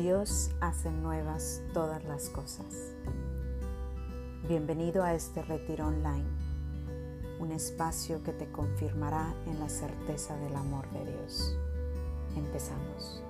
Dios hace nuevas todas las cosas. Bienvenido a este retiro online, un espacio que te confirmará en la certeza del amor de Dios. Empezamos.